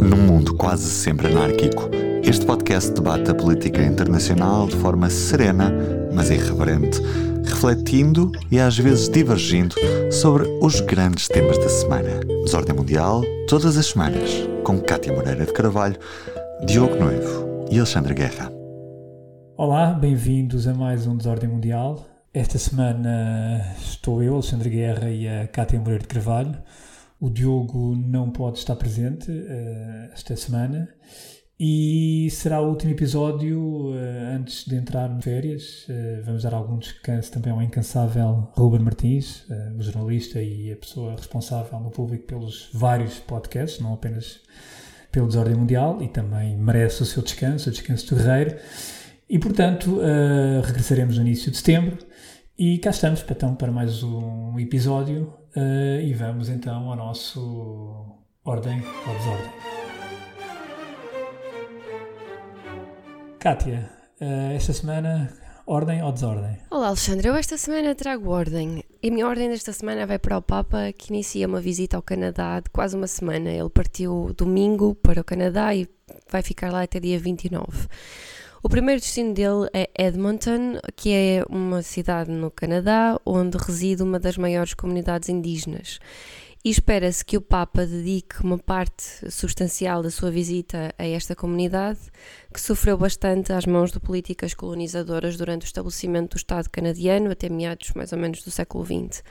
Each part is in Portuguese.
Num mundo quase sempre anárquico, este podcast debate a política internacional de forma serena, mas irreverente, refletindo e às vezes divergindo sobre os grandes temas da semana. Desordem Mundial, todas as semanas, com Cátia Moreira de Carvalho, Diogo Noivo e Alexandre Guerra. Olá, bem-vindos a mais um Desordem Mundial. Esta semana estou eu, Alexandre Guerra e a Cátia Moreira de Carvalho. O Diogo não pode estar presente uh, esta semana e será o último episódio uh, antes de entrar em férias. Uh, vamos dar algum descanso também ao incansável Ruben Martins, o jornalista e a pessoa responsável no público pelos vários podcasts, não apenas pelo Desordem Mundial, e também merece o seu descanso, o descanso do guerreiro. E portanto, regressaremos no início de setembro. E cá estamos então para mais um episódio Uh, e vamos então ao nosso ordem ou desordem. Kátia, uh, esta semana, ordem ou desordem? Olá Alexandre, eu esta semana trago ordem. E a minha ordem desta semana vai para o Papa, que inicia uma visita ao Canadá de quase uma semana. Ele partiu domingo para o Canadá e vai ficar lá até dia 29. O primeiro destino dele é Edmonton, que é uma cidade no Canadá onde reside uma das maiores comunidades indígenas. E espera-se que o Papa dedique uma parte substancial da sua visita a esta comunidade, que sofreu bastante às mãos de políticas colonizadoras durante o estabelecimento do Estado canadiano, até meados mais ou menos do século XX.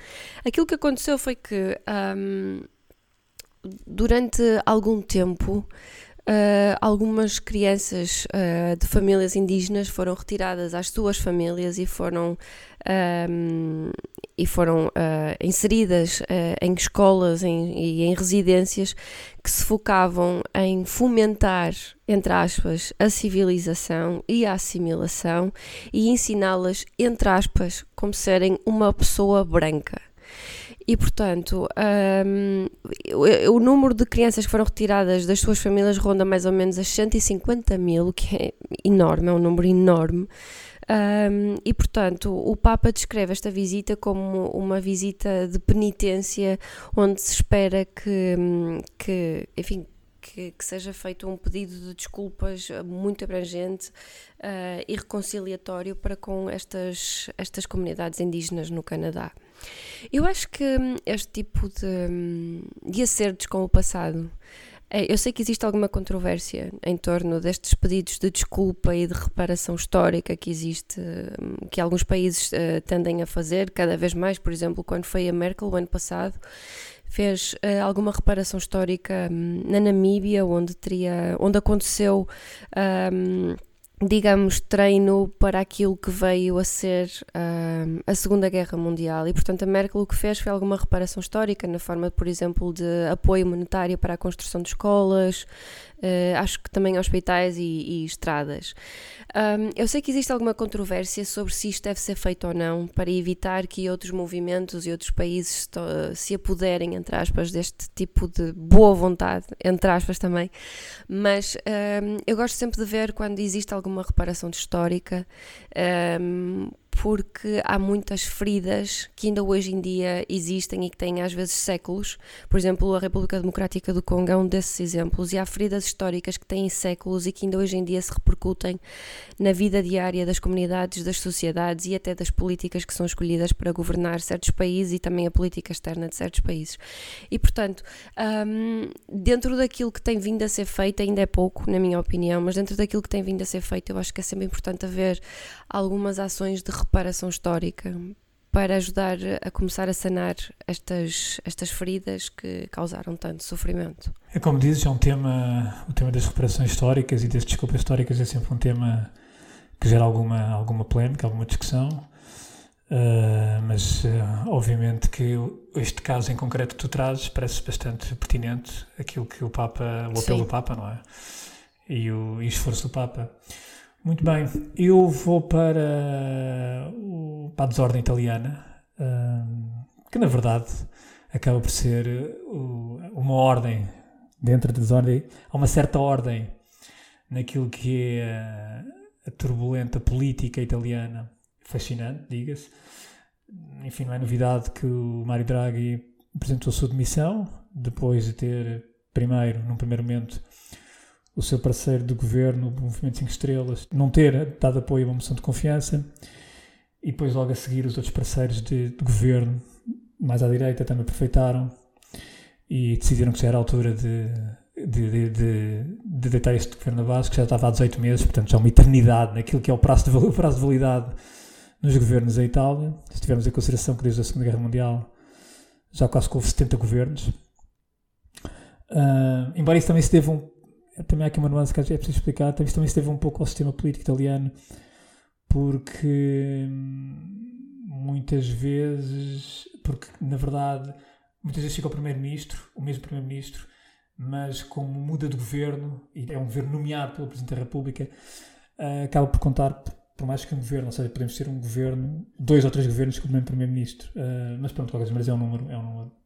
Aquilo que aconteceu foi que, um, durante algum tempo, Uh, algumas crianças uh, de famílias indígenas foram retiradas às suas famílias e foram, e foram uh, inseridas em escolas em, e em residências que se focavam em fomentar, entre aspas, a civilização e a assimilação e ensiná-las, entre aspas, como serem uma pessoa branca. E, portanto, um, o, número de crianças que foram retiradas das suas famílias ronda mais ou menos as 150 mil, o que é enorme, é um número enorme. Um, e, portanto, o Papa descreve esta visita como uma visita de penitência, onde se espera que, que enfim, que, que, seja feito um pedido de desculpas muito abrangente uh, e reconciliatório para com estas, estas comunidades indígenas no Canadá. Eu acho que hum, este tipo de, hum, de acertos com o passado. É, eu sei que existe alguma controvérsia em torno destes pedidos de desculpa e de reparação histórica que existe, hum, que alguns países uh, tendem a fazer cada vez mais. Por exemplo, quando foi a Merkel o ano passado, fez uh, alguma reparação histórica na Namíbia, onde teria, onde aconteceu um, digamos, treino para aquilo que veio a ser uh, a Segunda Guerra Mundial. E, portanto, a Merkel o que fez foi alguma reparação histórica, na forma, por exemplo, de apoio monetário para a construção de escolas, uh, acho que também hospitais e, e estradas. Um, eu sei que existe alguma controvérsia sobre se isto deve ser feito ou não, para evitar que outros movimentos e outros países se apoderem, entre aspas, deste tipo de boa vontade, entre aspas também, mas um, eu gosto sempre de ver quando existe alguma reparação histórica, um, porque há muitas feridas que ainda hoje em dia existem e que têm às vezes séculos. Por exemplo, a República Democrática do Congo é um desses exemplos, e há feridas históricas que têm séculos e que ainda hoje em dia se repercutem na vida diária das comunidades, das sociedades e até das políticas que são escolhidas para governar certos países e também a política externa de certos países. E portanto, um, dentro daquilo que tem vindo a ser feito, ainda é pouco, na minha opinião, mas dentro daquilo que tem vindo a ser feito, eu acho que é sempre importante haver algumas ações de reparação histórica para ajudar a começar a sanar estas, estas feridas que causaram tanto sofrimento. É como dizes, é um tema, o tema das reparações históricas e das desculpas históricas é sempre um tema que gera alguma, alguma polémica, alguma discussão, uh, mas uh, obviamente que este caso em concreto que tu trazes parece bastante pertinente, aquilo que o Papa, o apelo Sim. do Papa, não é? E o, e o esforço do Papa. Muito bem, eu vou para, para a desordem italiana, que na verdade acaba por ser uma ordem, dentro da desordem, há uma certa ordem naquilo que é a, a turbulenta política italiana, fascinante, diga-se. Enfim, não é novidade que o Mário Draghi apresentou a sua demissão, depois de ter primeiro, num primeiro momento, o seu parceiro de governo, o Movimento 5 Estrelas, não ter dado apoio a uma moção de confiança e depois logo a seguir os outros parceiros de, de governo, mais à direita, também aproveitaram e decidiram que já era a altura de, de, de, de, de deitar este governo base, que já estava há 18 meses, portanto já é uma eternidade naquilo que é o prazo de, o prazo de validade nos governos da Itália. Se tivermos em consideração que desde a Segunda Guerra Mundial já quase houve 70 governos. Uh, embora isso também se deva um, também há aqui uma nuance que é preciso explicar, também isso se deve um pouco ao sistema político italiano, porque hum, muitas vezes, porque na verdade, muitas vezes fica o primeiro-ministro, o mesmo primeiro-ministro, mas como muda de governo, e é um governo nomeado pelo Presidente da República, uh, acaba por contar por mais que um governo, ou seja, podemos ter um governo, dois ou três governos com o mesmo primeiro-ministro, uh, mas pronto, qualquer maneira é um número, é um número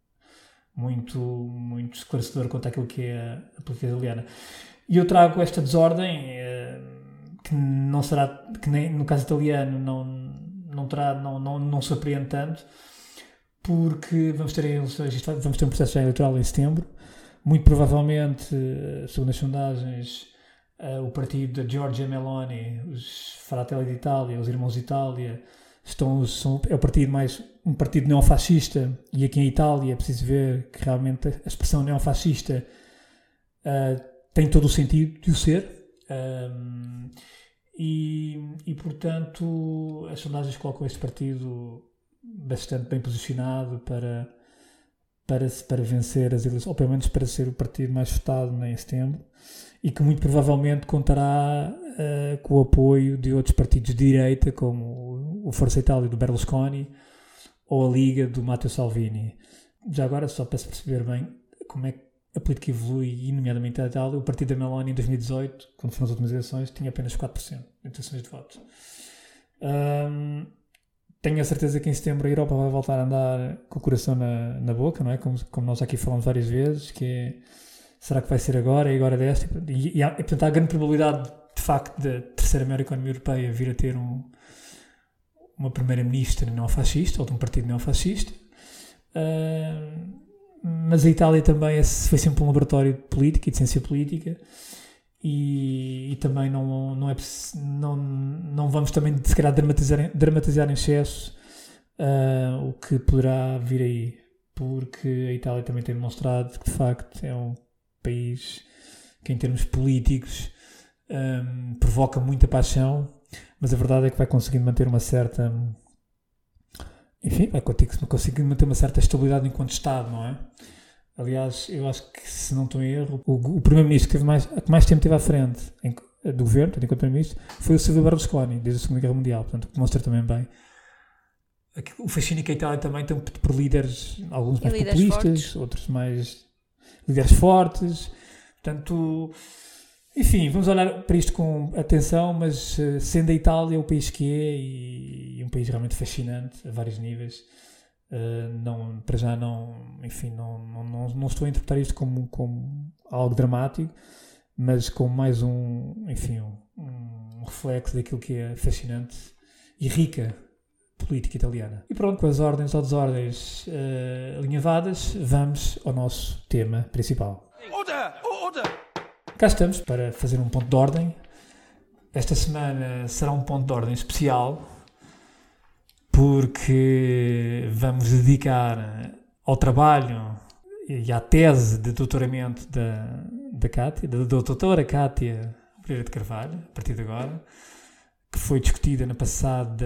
muito, muito esclarecedor quanto àquilo que é a política italiana. E eu trago esta desordem, uh, que não será, que nem, no caso italiano não, não terá, não, não, não surpreende tanto, porque vamos ter eleições, vamos ter um processo eleitoral em setembro, muito provavelmente, segundo as sondagens, uh, o partido de Giorgia Meloni, os Fratelli d'Italia, os Irmãos d'Itália, estão, são, é o partido mais um partido neofascista e aqui em Itália é preciso ver que realmente a expressão neofascista uh, tem todo o sentido de o ser um, e, e portanto as sondagens colocam este partido bastante bem posicionado para para, para vencer as eleições, ou pelo menos para ser o partido mais votado em setembro e que muito provavelmente contará uh, com o apoio de outros partidos de direita, como o Força Itália do Berlusconi ou a Liga do Matteo Salvini. Já agora, só para se perceber bem como é que a política evolui, e nomeadamente a Itália, o partido da Meloni em 2018, quando foram as últimas eleições, tinha apenas 4% de intenções de voto. Um, tenho a certeza que em setembro a Europa vai voltar a andar com o coração na, na boca, não é? Como, como nós aqui falamos várias vezes, que é será que vai ser agora e agora desta? E, e, e portanto, há grande probabilidade, de facto, da terceira maior economia europeia vir a ter um, uma primeira-ministra neofascista, ou de um partido neofascista. Uh, mas a Itália também é, foi sempre um laboratório de política e de ciência política. E, e, também não, não, é, não, não vamos também se calhar dramatizar, dramatizar em excesso uh, o que poderá vir aí, porque a Itália também tem demonstrado que de facto é um país que, em termos políticos, um, provoca muita paixão, mas a verdade é que vai conseguindo manter uma certa. Enfim, vai conseguindo manter uma certa estabilidade enquanto Estado, não é? Aliás, eu acho que, se não estou em erro, o, o primeiro-ministro que, mais, que mais tempo teve à frente em, do governo, enquanto primeiro-ministro, foi o Silvio Berlusconi, desde a Segunda Guerra Mundial. Portanto, demonstra também bem o fascínio que a Itália também tem por líderes, alguns mais populistas, fortes. outros mais líderes fortes. Portanto, enfim, vamos olhar para isto com atenção, mas uh, sendo a Itália o país que é e, e, um país realmente fascinante a vários níveis, uh, não, para já não, enfim, não, não, não, não, estou a interpretar isto como, como algo dramático, mas como mais um, enfim, um, um reflexo daquilo que é fascinante e rica política italiana. E pronto, com as ordens ou desordens uh, alinhavadas, vamos ao nosso tema principal. Order! Cá estamos para fazer um ponto de ordem. Esta semana será um ponto de ordem especial porque vamos dedicar ao trabalho e à tese de doutoramento da, da Cátia, da doutora Cátia Pereira de Carvalho, a partir de agora que foi discutida na passada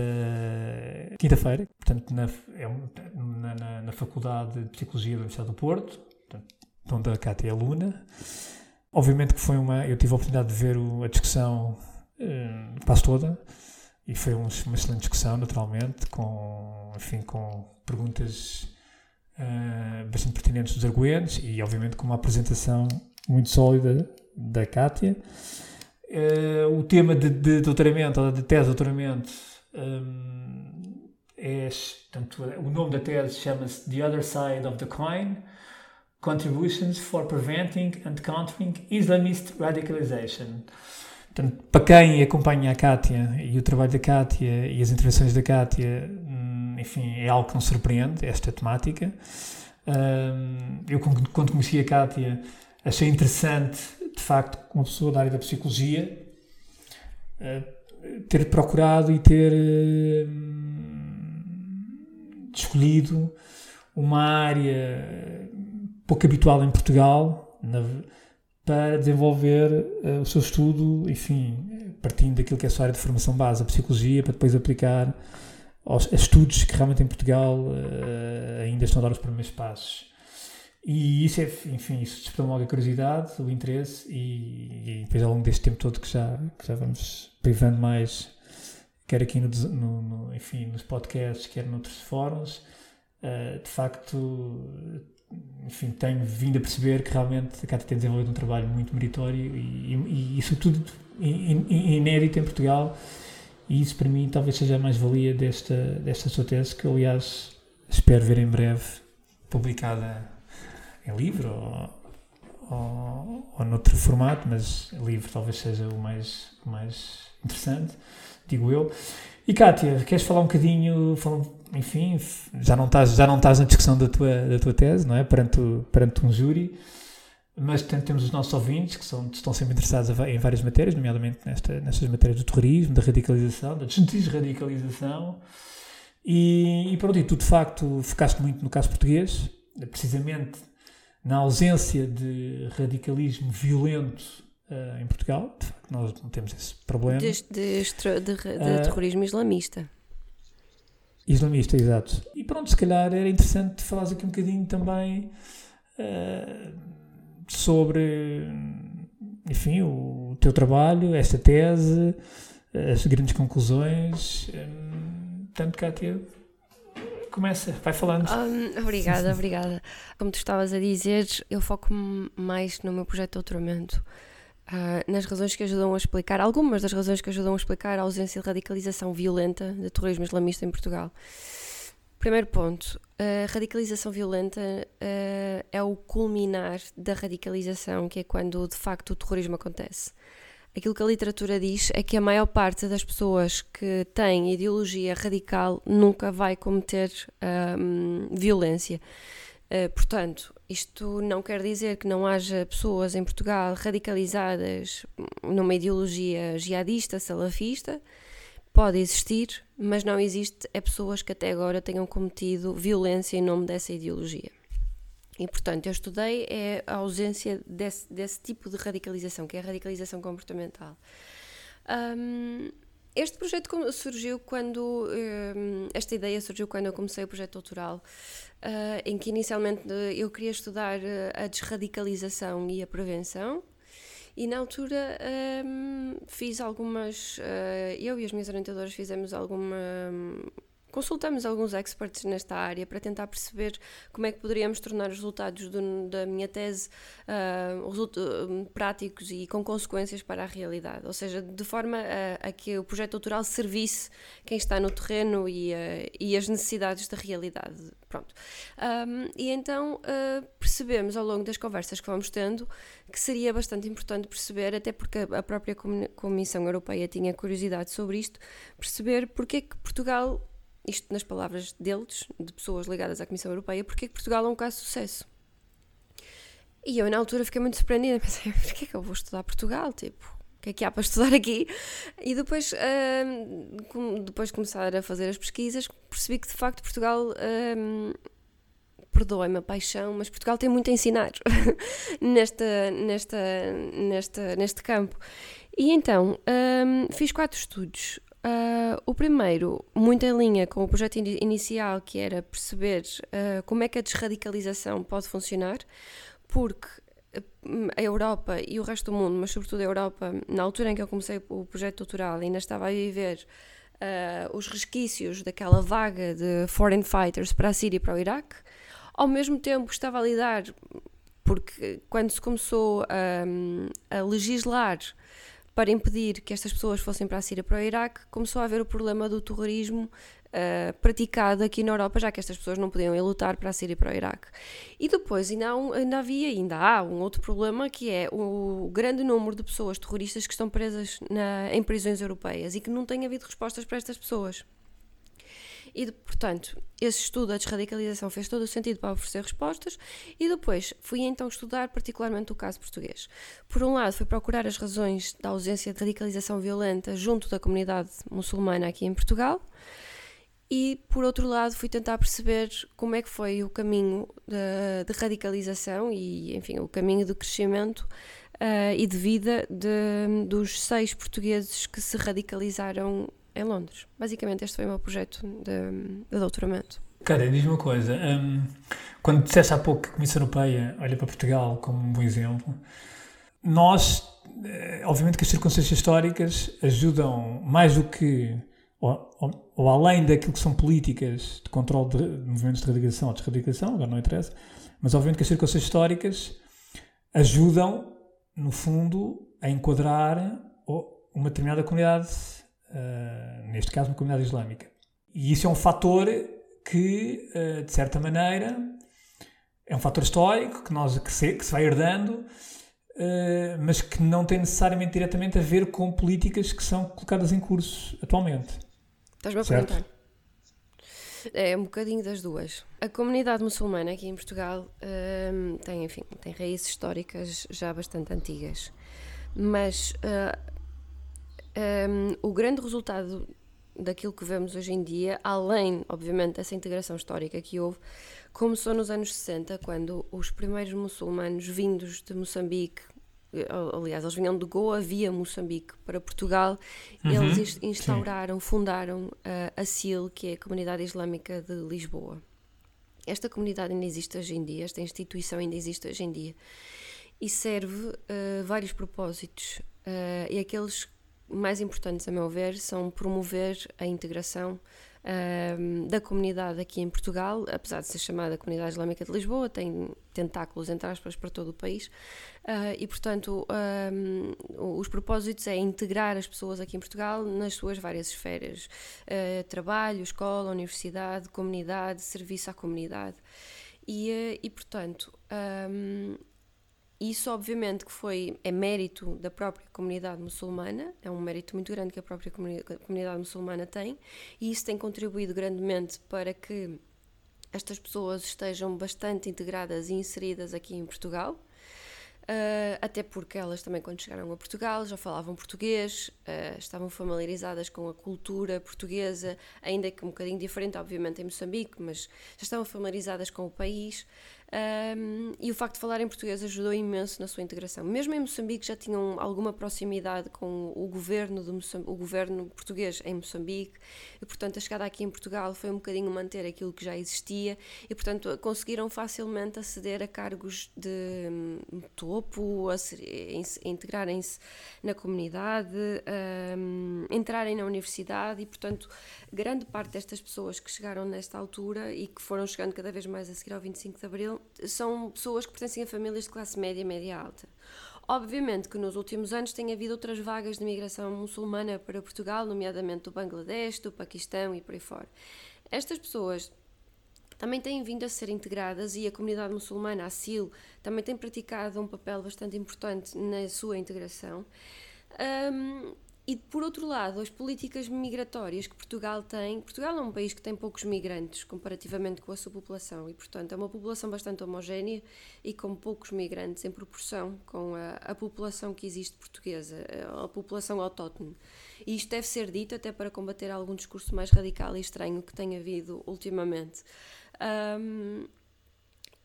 quinta-feira, portanto, na, é na, na, Faculdade de Psicologia da Universidade do Porto, portanto, onde a Cátia é aluna. Obviamente que foi uma. Eu tive a oportunidade de ver o, a discussão uh, quase toda e foi um, uma excelente discussão, naturalmente, com, enfim, com perguntas uh, bastante pertinentes dos arguentes e, obviamente, com uma apresentação muito sólida da Cátia. Uh, o tema de, de, doutoramento, ou de tese de doutoramento, um, é, portanto, o nome da tese chama-se The Other Side of the Coin, Contributions for Preventing and Countering Islamist Radicalization. Portanto, para quem acompanha a Kátia e o trabalho da Kátia e as intervenções da Kátia, hum, enfim, é algo que não surpreende, esta temática. Um, eu, quando conheci a Kátia, achei interessante, de facto, uma pessoa da área da psicologia ter procurado e ter escolhido uma área pouco habitual em Portugal na, para desenvolver uh, o seu estudo, enfim, partindo daquilo que é a sua área de formação base, a psicologia, para depois aplicar aos estudos que realmente em Portugal uh, ainda estão a dar os primeiros passos. E isso é, enfim, isso despertou logo a curiosidade, o interesse e, e, depois ao longo deste tempo todo que já, que já vamos privando mais, quer aqui no, no, no enfim, nos podcasts, quer noutros fóruns, uh, de facto, enfim, tenho vindo a perceber que realmente a Cata tem desenvolvido um trabalho muito meritório e, e, e isso tudo inédito em Portugal e isso para mim talvez seja a mais-valia desta, desta sua tese, que aliás espero ver em breve publicada em livro ou, ou, ou noutro formato, mas livro talvez seja o mais, mais interessante, digo eu. E Kátia, queres falar um bocadinho, falar, enfim, já não estás, já não estás na discussão da tua, da tua tese, não é? Perante, perante um júri, mas portanto, temos os nossos ouvintes que são, estão sempre interessados em várias matérias, nomeadamente nesta, nestas matérias do terrorismo, da radicalização, da desradicalização. E, e pronto, e tu de facto focaste muito no caso português, precisamente na ausência de radicalismo violento em Portugal. De facto, nós não temos esse problema. De, de, de, de uh, terrorismo islamista. Islamista, exato. E pronto, se calhar era interessante falar aqui um bocadinho também uh, sobre, enfim, o teu trabalho, esta tese, as grandes conclusões. Um, tanto, Cátia, começa, vai falando. Um, obrigada, obrigada. Como tu estavas a dizer, eu foco-me mais no meu projeto de doutoramento. Uh, nas razões que ajudam a explicar, algumas das razões que ajudam a explicar a ausência de radicalização violenta de terrorismo islamista em Portugal. Primeiro ponto, a radicalização violenta uh, é o culminar da radicalização, que é quando de facto o terrorismo acontece aquilo que a literatura diz é que a maior parte das pessoas que têm ideologia radical nunca vai cometer um, violência. Uh, portanto, isto não quer dizer que não haja pessoas em Portugal radicalizadas numa ideologia jihadista, salafista. Pode existir, mas não existe é pessoas que até agora tenham cometido violência em nome dessa ideologia. E, portanto, eu estudei é a ausência desse, desse tipo de radicalização, que é a radicalização comportamental. Um, este projeto surgiu quando. Um, esta ideia surgiu quando eu comecei o projeto doutoral, uh, em que inicialmente eu queria estudar a desradicalização e a prevenção. E na altura um, fiz algumas. Eu e as minhas orientadoras fizemos alguma Consultamos alguns experts nesta área para tentar perceber como é que poderíamos tornar os resultados do, da minha tese uh, práticos e com consequências para a realidade, ou seja, de forma a, a que o projeto doutoral servisse quem está no terreno e, uh, e as necessidades da realidade. Pronto. Um, e então uh, percebemos ao longo das conversas que vamos tendo que seria bastante importante perceber, até porque a própria Comissão Europeia tinha curiosidade sobre isto, perceber porque é que Portugal isto nas palavras deles, de pessoas ligadas à Comissão Europeia, porque é que Portugal é um caso de sucesso. E eu, na altura, fiquei muito surpreendida. Pensei, porquê é que eu vou estudar Portugal? Tipo, o que é que há para estudar aqui? E depois, uh, depois de começar a fazer as pesquisas, percebi que, de facto, Portugal... Uh, perdoem-me a paixão, mas Portugal tem muito a ensinar nesta, nesta, nesta, neste campo. E então, um, fiz quatro estudos. Uh, o primeiro, muito em linha com o projeto in inicial, que era perceber uh, como é que a desradicalização pode funcionar, porque a Europa e o resto do mundo, mas sobretudo a Europa, na altura em que eu comecei o projeto doutoral, ainda estava a viver uh, os resquícios daquela vaga de foreign fighters para a Síria e para o Iraque, ao mesmo tempo estava a lidar, porque quando se começou a, a legislar para impedir que estas pessoas fossem para a Síria para o Iraque, começou a haver o problema do terrorismo uh, praticado aqui na Europa, já que estas pessoas não podiam ir lutar para a Síria e para o Iraque. E depois ainda, um, ainda havia, ainda há um outro problema que é o grande número de pessoas terroristas que estão presas na, em prisões europeias e que não tem havido respostas para estas pessoas. E, portanto, esse estudo da desradicalização fez todo o sentido para oferecer respostas e depois fui então estudar particularmente o caso português. Por um lado, fui procurar as razões da ausência de radicalização violenta junto da comunidade muçulmana aqui em Portugal e, por outro lado, fui tentar perceber como é que foi o caminho de, de radicalização e, enfim, o caminho do crescimento uh, e de vida de, dos seis portugueses que se radicalizaram em Londres. Basicamente, este foi o meu projeto de, de doutoramento. Cara, diz uma coisa. Um, quando disseste há pouco que a Comissão Europeia olha para Portugal como um bom exemplo, nós, eh, obviamente que as circunstâncias históricas ajudam mais do que, ou, ou, ou além daquilo que são políticas de controle de, movimentos de radicalização ou desradicação, agora não interessa, mas obviamente que as circunstâncias históricas ajudam, no fundo, a enquadrar uma determinada comunidade uh, neste caso uma comunidade islâmica. E isso é um fator que, uh, de certa maneira, é um fator histórico que, nós, que, se, que se vai herdando, uh, mas que não tem necessariamente diretamente a ver com políticas que são colocadas em curso atualmente. Estás-me a perguntar? É um bocadinho das duas. A comunidade muçulmana aqui em Portugal tem, enfim, tem raízes históricas já bastante antigas. Mas uh, um, o grande resultado daquilo que vemos hoje em dia, além, obviamente, dessa integração histórica que houve, começou nos anos 60, quando os primeiros muçulmanos vindos de Moçambique, eh, aliás, eles vinham de Goa via Moçambique para Portugal, uhum, eles instauraram, sim. fundaram a, a CIL, que é a Comunidade Islâmica de Lisboa. Esta comunidade ainda existe hoje em dia, esta instituição ainda existe hoje em dia e serve uh, vários propósitos. Uh, e aqueles mais importantes, a meu ver, são promover a integração da comunidade aqui em Portugal, apesar de ser chamada Comunidade Islâmica de Lisboa, tem tentáculos, entre aspas, para todo o país, uh, e portanto os propósitos é integrar as pessoas aqui em Portugal nas suas várias esferas: uh, trabalho, escola, universidade, comunidade, serviço à comunidade. E, ah, e portanto, isso, obviamente, que foi é mérito da própria comunidade muçulmana, é um mérito muito grande que a própria comunidade muçulmana tem, e isso tem contribuído grandemente para que estas pessoas estejam bastante integradas e inseridas aqui em Portugal. Uh, até porque elas também, quando chegaram a Portugal, já falavam português, uh, estavam familiarizadas com a cultura portuguesa, ainda que um bocadinho diferente, obviamente, em Moçambique, mas já estavam familiarizadas com o país. Um, e o facto de falar em português ajudou imenso na sua integração. Mesmo em Moçambique já tinham alguma proximidade com o governo, de o governo português em Moçambique, e portanto a chegada aqui em Portugal foi um bocadinho manter aquilo que já existia, e portanto conseguiram facilmente aceder a cargos de um, topo, a, a integrarem-se na comunidade, um, entrarem na universidade, e portanto grande parte destas pessoas que chegaram nesta altura e que foram chegando cada vez mais a seguir ao 25 de Abril são pessoas que pertencem a famílias de classe média média alta. Obviamente que nos últimos anos tem havido outras vagas de migração muçulmana para Portugal, nomeadamente do Bangladesh, do Paquistão e por aí fora. Estas pessoas também têm vindo a ser integradas e a comunidade muçulmana, a SIL, também tem praticado um papel bastante importante na sua integração. Um, e por outro lado, as políticas migratórias que Portugal tem, Portugal é um país que tem poucos migrantes comparativamente com a sua população e, portanto, é uma população bastante homogénea e com poucos migrantes em proporção com a, a população que existe portuguesa, a população autóctone. E isto deve ser dito até para combater algum discurso mais radical e estranho que tem havido ultimamente. Um,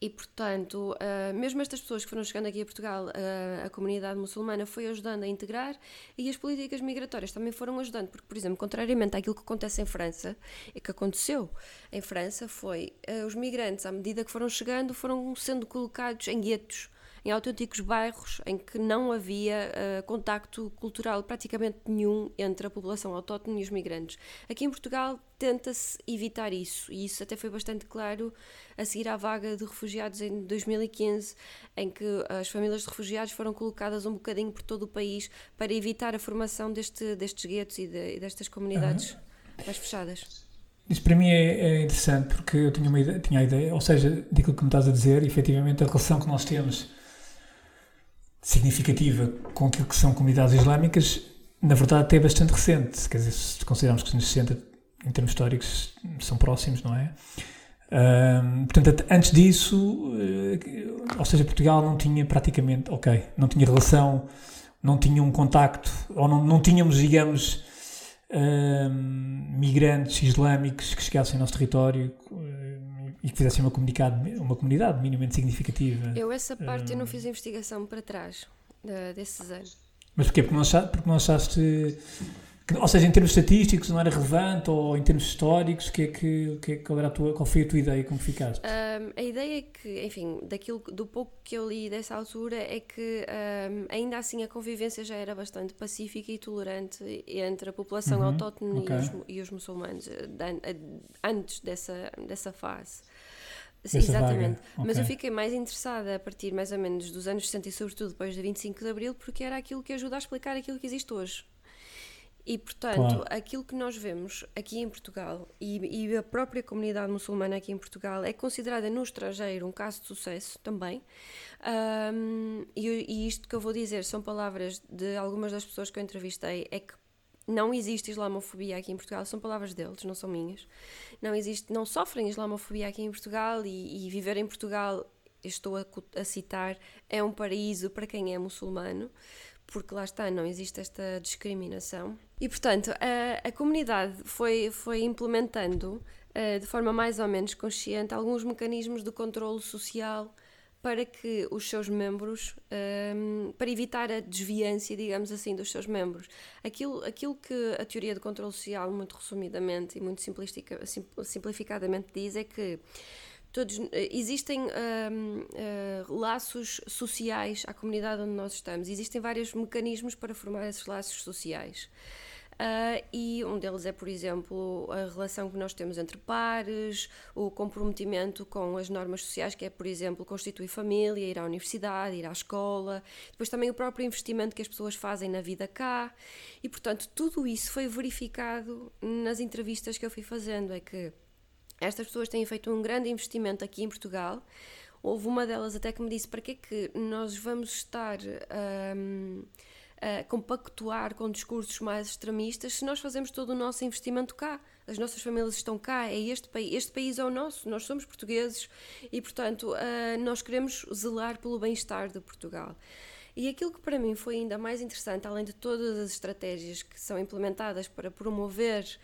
e, portanto, uh, mesmo estas pessoas que foram chegando aqui a Portugal, uh, a comunidade muçulmana foi ajudando a integrar e as políticas migratórias também foram ajudando, porque, por exemplo, contrariamente àquilo que acontece em França, e que aconteceu em França, foi uh, os migrantes, à medida que foram chegando, foram sendo colocados em guetos em autênticos bairros em que não havia uh, contacto cultural praticamente nenhum entre a população autóctone e os migrantes. Aqui em Portugal tenta-se evitar isso, e isso até foi bastante claro a seguir à vaga de refugiados em 2015, em que as famílias de refugiados foram colocadas um bocadinho por todo o país para evitar a formação deste, destes guetos e, de, destas comunidades uhum. mais fechadas. Isso para mim é, é, interessante porque eu tinha, uma ideia, tinha a ideia, ou seja, daquilo que me estás a dizer, efetivamente a relação que nós temos significativa com aquilo que são comunidades islâmicas, na verdade até é bastante recente. Quer dizer, se considerarmos que nos 60 em termos históricos, são próximos, não é? Um, portanto, antes disso, uh, ou seja, Portugal não tinha praticamente, ok, não tinha relação, não tinha um contacto, ou não, não tínhamos, digamos, um, migrantes islâmicos que chegassem ao nosso território e que fizessem uma, uma comunidade minimamente significativa. Eu, essa parte, eu não fiz investigação para trás desses anos. Mas porquê? Porque não achaste, porque não achaste ou seja, em termos estatísticos não era relevante ou em termos históricos, que é que, que, qual, era a tua, qual foi a tua ideia? Como ficaste? Um, a ideia é que, enfim, daquilo, do pouco que eu li dessa altura é que um, ainda assim a convivência já era bastante pacífica e tolerante entre a população uhum, autóctone okay. e, os, e, os, muçulmanos eh, antes dessa, dessa fase. Sim, exatamente. Okay. Mas eu fiquei mais interessada a partir mais ou menos dos anos 60 e sobretudo depois de 25 de Abril porque era aquilo que ajuda a explicar aquilo que existe hoje. E, portanto, claro. aquilo que nós vemos aqui em Portugal e, e, a própria comunidade muçulmana aqui em Portugal é considerada no estrangeiro um caso de sucesso também. Um, e, e, isto que eu vou dizer são palavras de algumas das pessoas que eu entrevistei: é que não existe islamofobia aqui em Portugal, são palavras deles, não são minhas. Não existe, não sofrem islamofobia aqui em Portugal e, e viver em Portugal, estou a, a citar, é um paraíso para quem é muçulmano porque lá está, não existe esta discriminação. E portanto, a, a comunidade foi, foi implementando uh, de forma mais ou menos consciente alguns mecanismos de controle social para que os seus membros, um, para evitar a desviância, digamos assim, dos seus membros. Aquilo, aquilo que a teoria do controle social, muito resumidamente e muito simplificadamente diz, é que todos eh, existem uh, laços sociais à comunidade onde nós estamos. Existem vários mecanismos para formar esses laços sociais. Uh, e um deles é, por exemplo, a relação que nós temos entre pares, o comprometimento com as normas sociais, que é, por exemplo, constituir família, ir à universidade, ir à escola, depois também o próprio investimento que as pessoas fazem na vida cá. E, portanto, tudo isso foi verificado nas entrevistas que eu fui fazendo. É que estas pessoas têm feito um grande investimento aqui em Portugal. Houve uma delas até que me disse para que é que nós vamos estar um, a compactuar com discursos mais extremistas se nós fazemos todo o nosso investimento cá. As nossas famílias estão cá, é este país, este país é o nosso, nós somos portugueses e, portanto, uh, nós queremos zelar pelo bem-estar de Portugal. E aquilo que para mim foi ainda mais interessante, além de todas as estratégias que são implementadas para promover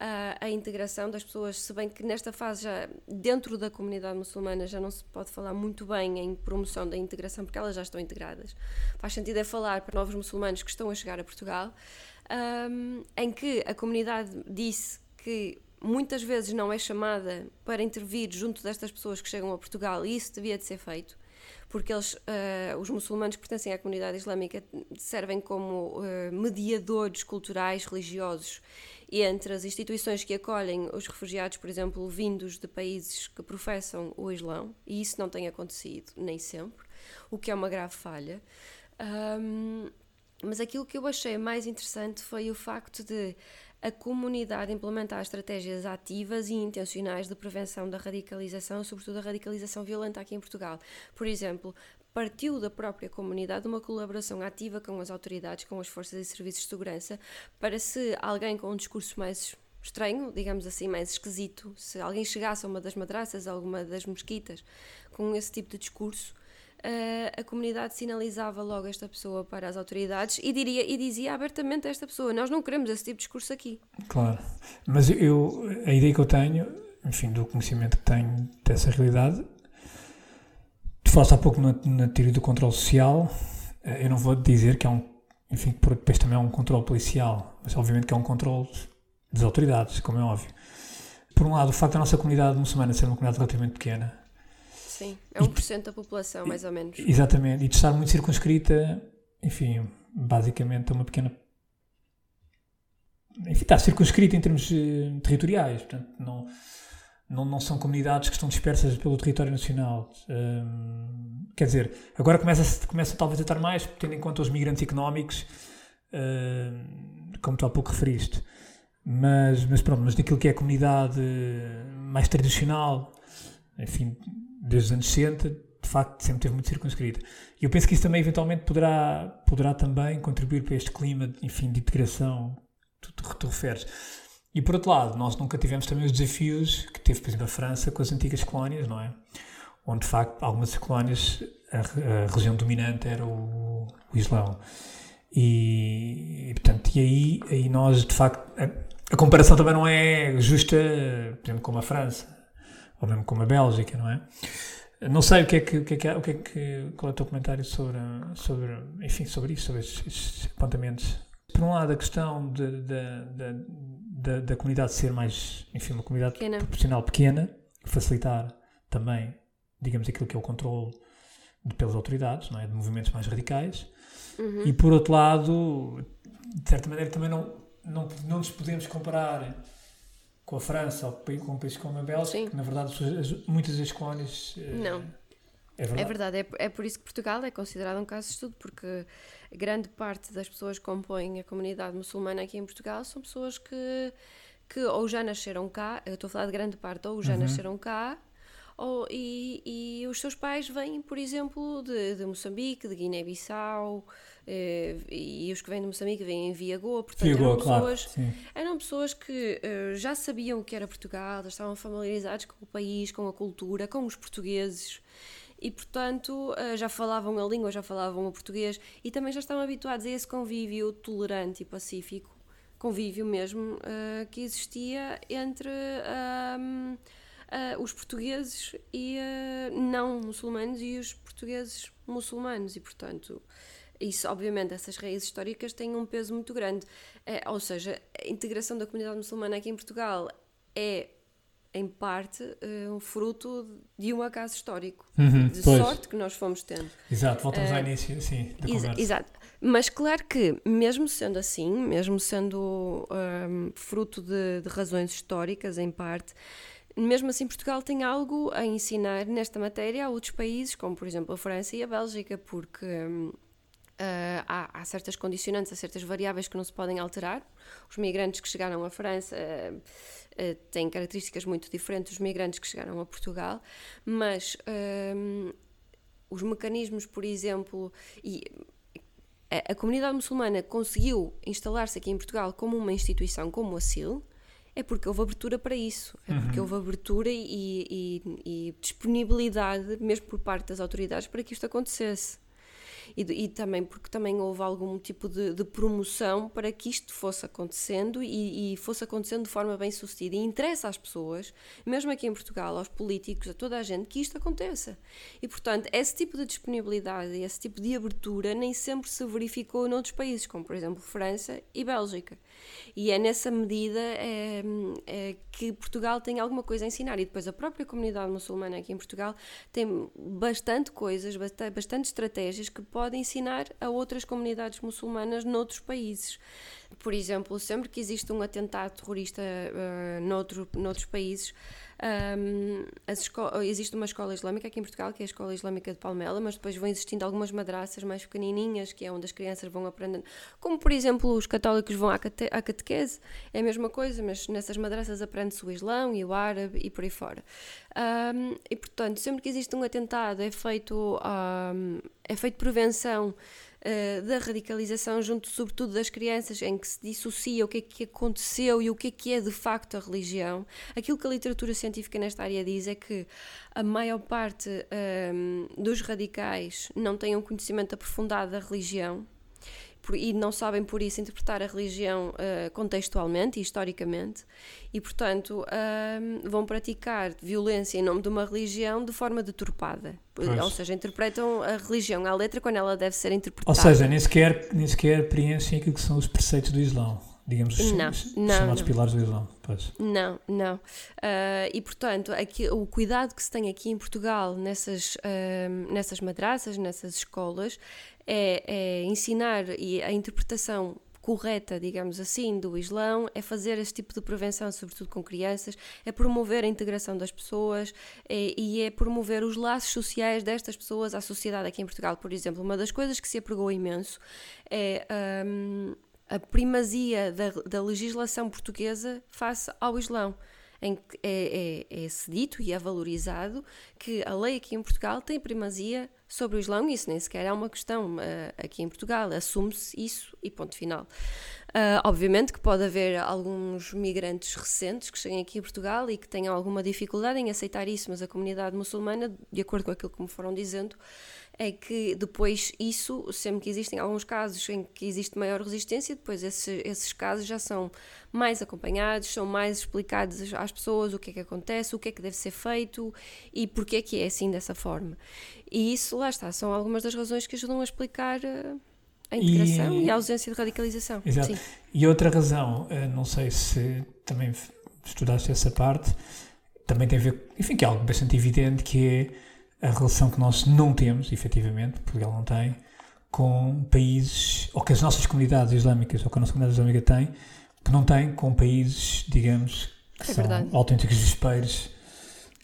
a, a, integração das pessoas, se bem que nesta fase já dentro da comunidade muçulmana já não se pode falar muito bem em promoção da integração porque elas já estão integradas. Faz sentido é falar para novos muçulmanos que estão a chegar a Portugal, um, em que a comunidade disse que muitas vezes não é chamada para intervir junto destas pessoas que chegam a Portugal e isso devia de ser feito porque eles, uh, os muçulmanos que pertencem à comunidade islâmica servem como uh, mediadores culturais, religiosos entre as instituições que acolhem os refugiados, por exemplo, vindos de países que professam o Islão, e isso não tem acontecido nem sempre, o que é uma grave falha. Um, mas aquilo que eu achei mais interessante foi o facto de a comunidade implementar estratégias ativas e intencionais de prevenção da radicalização, sobretudo a radicalização violenta aqui em Portugal. Por exemplo, partiu da própria comunidade uma colaboração ativa com as autoridades, com as forças e serviços de segurança, para se alguém com um discurso mais estranho, digamos assim, mais esquisito, se alguém chegasse a uma das madraças, a alguma das mesquitas, com esse tipo de discurso, Uh, a comunidade sinalizava logo esta pessoa para as autoridades e, diria, e dizia abertamente a esta pessoa: Nós não queremos esse tipo de discurso aqui. Claro, mas eu, a ideia que eu tenho, enfim, do conhecimento que tenho dessa realidade, tu falaste há pouco na, na teoria do controle social, uh, eu não vou dizer que é um, enfim, depois também é um controle policial, mas obviamente que é um controle das autoridades, como é óbvio. Por um lado, o facto da nossa comunidade muçulmana ser uma comunidade relativamente pequena Sim, é 1% da população, mais ou menos. Exatamente, e de estar muito circunscrita, enfim, basicamente a uma pequena. Enfim, está circunscrita em termos uh, territoriais, portanto, não, não, não são comunidades que estão dispersas pelo território nacional. Um, quer dizer, agora começa, começa talvez a estar mais, tendo em conta os migrantes económicos, uh, como tu há pouco referiste. Mas, mas pronto, mas naquilo que é a comunidade mais tradicional, enfim, desde os anos 60, de facto, sempre teve muito circunscrita. E eu penso que isso também, eventualmente, poderá, poderá também contribuir para este clima, enfim, de integração que tu, tu referes. E por outro lado, nós nunca tivemos também os desafios que teve, por exemplo, a França com as antigas colónias, não é? Onde, de facto, algumas colónias, a, a região dominante era o, o Islão. E, e, portanto, e aí, aí nós, de facto, a, a, comparação também não é justa, por exemplo, com a França, ou mesmo com a Bélgica, não é? Não sei o que é que, o que, é que, o que, é que qual é o teu comentário sobre, sobre, enfim, sobre isso, sobre estes, estes apontamentos. Por um lado, a questão de da, da comunidade ser mais, enfim, uma comunidade pequena. proporcional pequena, facilitar também, digamos, aquilo que é o controle de, pelas autoridades, não é? de movimentos mais radicais. Uhum. E por outro lado, de certa maneira, também não, não, não nos podemos comparar com a França ou com um país como a Bélgica, que na verdade muitas das colónias. Eh, não. É verdade. É, verdade. É, é por isso que Portugal é considerado um caso de estudo, porque grande parte das pessoas que compõem a comunidade muçulmana aqui em Portugal são pessoas que, que ou já nasceram cá, eu estou a falar de grande parte, ou já uhum. nasceram cá, ou, e, e os seus pais vêm, por exemplo, de, de Moçambique, de Guiné-Bissau, eh, e os que vêm de Moçambique vêm em Viagô, portanto Viagô, eram, pessoas, claro, eram pessoas que uh, já sabiam o que era Portugal, estavam familiarizados com o país, com a cultura, com os portugueses, e, portanto, eh, já falavam a língua, já falavam o português e também já estavam habituados a esse convívio tolerante e pacífico, convívio mesmo, uh, que existia entre uh, uh, os portugueses e não muçulmanos e os portugueses muçulmanos e, portanto, isso, obviamente, essas raízes históricas têm um peso muito grande. ou seja, a integração da comunidade muçulmana aqui em Portugal é em parte, uh, um fruto de um acaso histórico, uhum, de pois. sorte que nós fomos tendo. Exato, voltamos uh, ao início, sim, da exa conversa. Exato, mas claro que, mesmo sendo assim, mesmo sendo um, fruto de, de, razões históricas, em parte, mesmo assim Portugal tem algo a ensinar nesta matéria a outros países, como por exemplo a França e a Bélgica, porque... Um, Uh, há, há, certas condicionantes, há certas variáveis que não se podem alterar. Os migrantes que chegaram à França uh, uh, têm características muito diferentes dos migrantes que chegaram a Portugal, mas os mecanismos, por exemplo, e a, a comunidade muçulmana conseguiu instalar-se aqui em Portugal como uma instituição, como a CIL, é porque houve abertura para isso, é uhum. porque houve abertura e, e, e disponibilidade, mesmo por parte das autoridades, para que isto acontecesse e, e também porque também houve algum tipo de, de promoção para que isto fosse acontecendo e, e, fosse acontecendo de forma bem sucedida. E interessa às pessoas, mesmo aqui em Portugal, aos políticos, a toda a gente, que isto aconteça. E portanto, esse tipo de disponibilidade, esse tipo de abertura nem sempre se verificou noutros países, como por exemplo França e Bélgica. E é nessa medida é, é, que Portugal tem alguma coisa a ensinar. E depois a própria comunidade muçulmana aqui em Portugal tem bastante coisas, bastante, bastante estratégias que podem ensinar a outras comunidades muçulmanas noutros países. Por exemplo, sempre que existe um atentado terrorista uh, noutro, noutros países, um, existe uma escola islâmica aqui em Portugal, que é a Escola Islâmica de Palmela, mas depois vão existindo algumas madraças mais pequenininhas, que é onde as crianças vão aprendendo. Como, por exemplo, os católicos vão à, cate à catequese, é a mesma coisa, mas nessas madraças aprende-se o Islão e o árabe e por aí fora. Um, e, portanto, sempre que existe um atentado, é feito, um, é feito prevenção uh, da radicalização junto sobretudo das crianças em que se dissocia o que é que aconteceu e o que é que é de facto a religião. Aquilo que a literatura científica nesta área diz é que a maior parte um, dos radicais não têm um conhecimento aprofundado da religião, e não sabem por isso interpretar a religião uh, contextualmente e historicamente e portanto uh, vão praticar violência em nome de uma religião de forma deturpada. Pois. ou seja, interpretam a religião à letra quando ela deve ser interpretada ou seja, nem sequer, nem sequer preenchem aquilo que são os preceitos do Islão digamos, não, os, não, chamados não. pilares do Islão. Pois. Não, não. Uh, e, portanto, aqui, o cuidado que se tem aqui em Portugal nessas, uh, nessas madraças, nessas escolas, é, é ensinar e a interpretação correta, digamos assim, do Islão, é fazer este tipo de prevenção, sobretudo com crianças, é promover a integração das pessoas é, e é promover os laços sociais destas pessoas à sociedade aqui em Portugal. Por exemplo, uma das coisas que se apregou imenso é. Um, a primazia da, da legislação portuguesa face ao Islão em que é, é, dito e é valorizado que a lei aqui em Portugal tem primazia sobre o Islão, isso nem sequer é uma questão uh, aqui em Portugal, assume-se isso e ponto final. Uh, obviamente que pode haver alguns migrantes recentes que cheguem aqui a Portugal e que tenham alguma dificuldade em aceitar isso, mas a comunidade muçulmana, de acordo com aquilo que me foram dizendo, é que depois isso, sempre que existem alguns casos em que existe maior resistência, depois esses, esses casos já são mais acompanhados, são mais explicados às pessoas o que é que acontece, o que é que deve ser feito e porque é que é assim dessa forma. E isso, lá está, são algumas das razões que ajudam a explicar uh, a integração e, e, a ausência de radicalização. Exato. Sim. E outra razão, eh, não sei se também estudaste essa parte, também tem a ver, enfim, que é algo bastante evidente, que é a relação que nós não temos, efetivamente, Portugal não tem, com países, ou que as nossas comunidades islâmicas, ou que a nossa comunidade islâmica tem, que não tem com países, digamos, que é são verdade. autênticos despeiros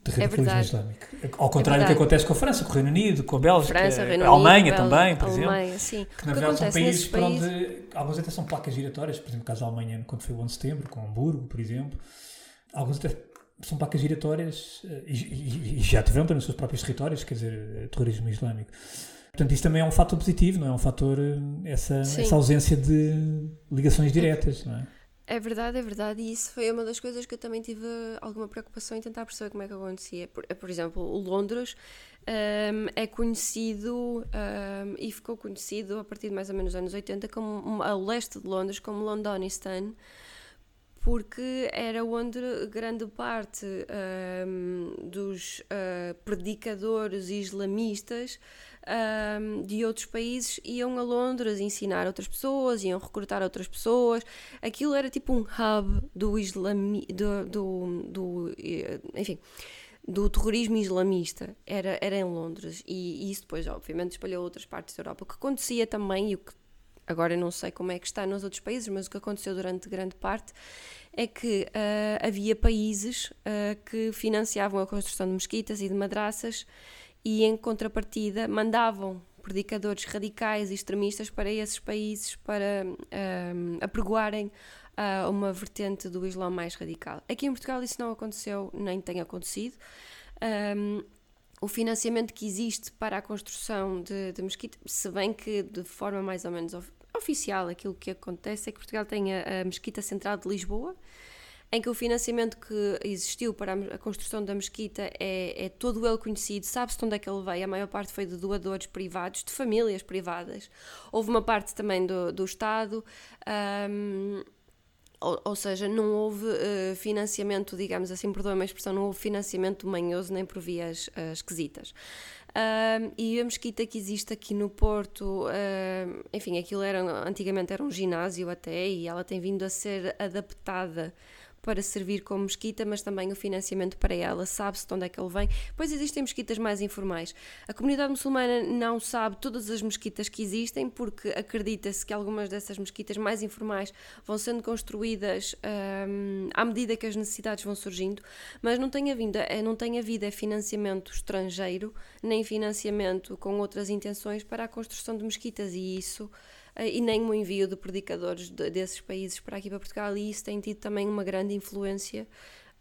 de radicalismo é islâmico. Ao contrário é do que acontece com a França, com o Reino Unido, com a Bélgica, França, a Alemanha Unido, também, por Alemanha, exemplo. Sim. Que na verdade são países para onde alguns até são placas giratórias, por exemplo, no caso da Alemanha, quando foi o 11 de setembro, com Hamburgo, por exemplo. Alguns até são placas giratórias eh, e, e, e já tiveram também nos seus próprios territórios, quer dizer, eh, terrorismo islâmico. Portanto, isso também é um fator positivo, não é? Um fator, eh, essa, essa ausência de ligações diretas, não é? É verdade, é verdade, e isso foi uma das coisas que eu também tive alguma preocupação em tentar perceber como é que acontecia. Por, por exemplo, o Londres um, é conhecido um, e ficou conhecido a partir de mais ou menos os anos 80 como ao leste de Londres como Londonistan, porque era onde grande parte um, dos uh, predicadores islamistas um, de outros países iam a Londres ensinar outras pessoas, iam recrutar outras pessoas. Aquilo era tipo um hub do islami, do, do, do eh, enfim, do terrorismo islamista. Era, era em Londres e, e isso depois, obviamente, espalhou outras partes da Europa. O que acontecia também e o que agora eu não sei como é que está nos outros países, mas o que aconteceu durante grande parte é que uh, havia países uh, que financiavam a construção de mesquitas e de madraças e, em contrapartida, mandavam predicadores radicais e extremistas para esses países para um, apregoarem uh, uma vertente do Islã mais radical. Aqui em Portugal isso não aconteceu, nem tem acontecido. Um, o financiamento que existe para a construção de, de mesquita, se bem que de forma mais ou menos of oficial aquilo que acontece é que Portugal tem a, a Mesquita Central de Lisboa, em que o financiamento que existiu para a construção da mesquita é, é todo ele conhecido, sabe-se de onde é que ele veio, a maior parte foi de doadores privados, de famílias privadas, houve uma parte também do, do Estado, um, ou, seja, não houve uh, financiamento, digamos assim, perdoa-me a expressão, não houve financiamento manhoso nem por vias uh, esquisitas. E a mesquita que existe aqui no Porto, enfim, aquilo era, antigamente era um ginásio até, e ela tem vindo a ser adaptada para servir como mesquita, mas também o financiamento para ela, sabe-se de onde é que ele vem. Pois existem mesquitas mais informais. A comunidade muçulmana não sabe todas as mesquitas que existem, porque acredita-se que algumas dessas mesquitas mais informais vão sendo construídas um, à medida que as necessidades vão surgindo, mas não tem havido, é, não tem havido financiamento estrangeiro, nem financiamento com outras intenções para a construção de mesquitas, e isso eh, e nem o envio de predicadores de, desses países para aqui para Portugal, e isso tem tido também uma grande influência.